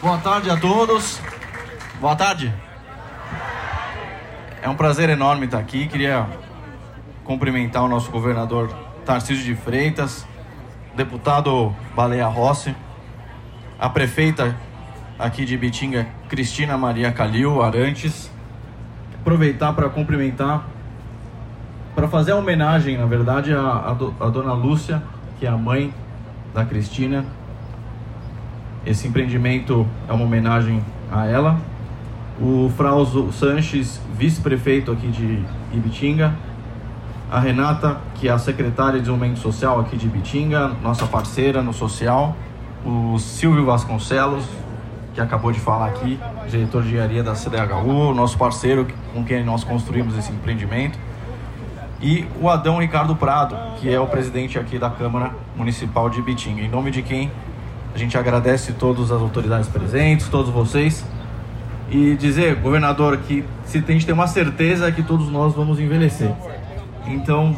Boa tarde a todos. Boa tarde. É um prazer enorme estar aqui. Queria cumprimentar o nosso governador Tarcísio de Freitas, deputado Baleia Rossi, a prefeita aqui de Bitinga, Cristina Maria Calil Arantes. Aproveitar para cumprimentar, para fazer a homenagem, na verdade, à, à dona Lúcia, que é a mãe da Cristina. Esse empreendimento é uma homenagem a ela. O Frauso Sanches, vice-prefeito aqui de Ibitinga. A Renata, que é a secretária de Desenvolvimento Social aqui de Ibitinga, nossa parceira no social. O Silvio Vasconcelos, que acabou de falar aqui, diretor de engenharia da CDHU, nosso parceiro com quem nós construímos esse empreendimento. E o Adão Ricardo Prado, que é o presidente aqui da Câmara Municipal de Ibitinga. Em nome de quem a gente agradece todas as autoridades presentes, todos vocês. E dizer, governador, que se a gente tem uma certeza que todos nós vamos envelhecer. Então,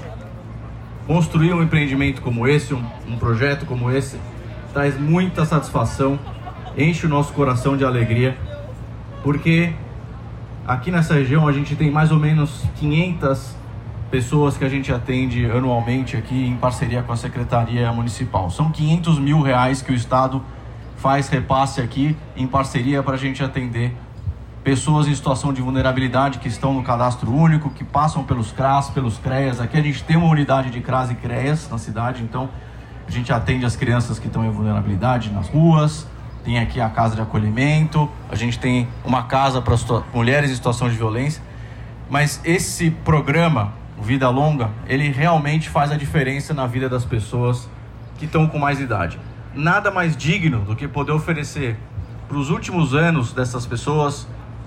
construir um empreendimento como esse, um, um projeto como esse, traz muita satisfação, enche o nosso coração de alegria, porque aqui nessa região a gente tem mais ou menos 500 pessoas que a gente atende anualmente aqui em parceria com a Secretaria Municipal. São 500 mil reais que o Estado faz repasse aqui em parceria para a gente atender pessoas em situação de vulnerabilidade que estão no cadastro único, que passam pelos CRAS, pelos CREAS. Aqui a gente tem uma unidade de CRAS e CREAS na cidade, então a gente atende as crianças que estão em vulnerabilidade nas ruas, tem aqui a casa de acolhimento, a gente tem uma casa para mulheres em situação de violência. Mas esse programa Vida Longa, ele realmente faz a diferença na vida das pessoas que estão com mais idade. Nada mais digno do que poder oferecer para os últimos anos dessas pessoas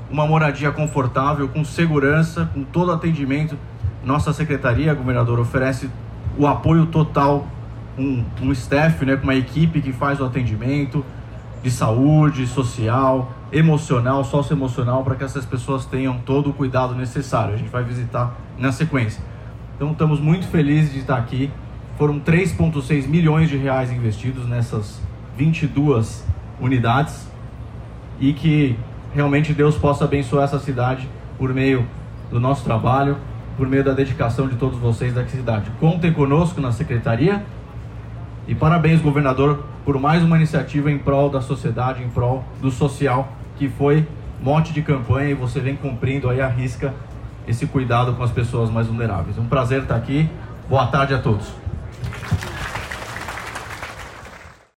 uma moradia confortável, com segurança, com todo atendimento. Nossa secretaria, governador, oferece o apoio total, um, um staff, né, com uma equipe que faz o atendimento de saúde, social, emocional, socioemocional, para que essas pessoas tenham todo o cuidado necessário. A gente vai visitar na sequência. Então estamos muito felizes de estar aqui. Foram 3,6 milhões de reais investidos nessas 22 unidades e que realmente Deus possa abençoar essa cidade por meio do nosso trabalho, por meio da dedicação de todos vocês da cidade. Contem conosco na secretaria e parabéns, governador, por mais uma iniciativa em prol da sociedade, em prol do social que foi monte de campanha e você vem cumprindo aí a risca esse cuidado com as pessoas mais vulneráveis. Um prazer estar aqui. Boa tarde a todos.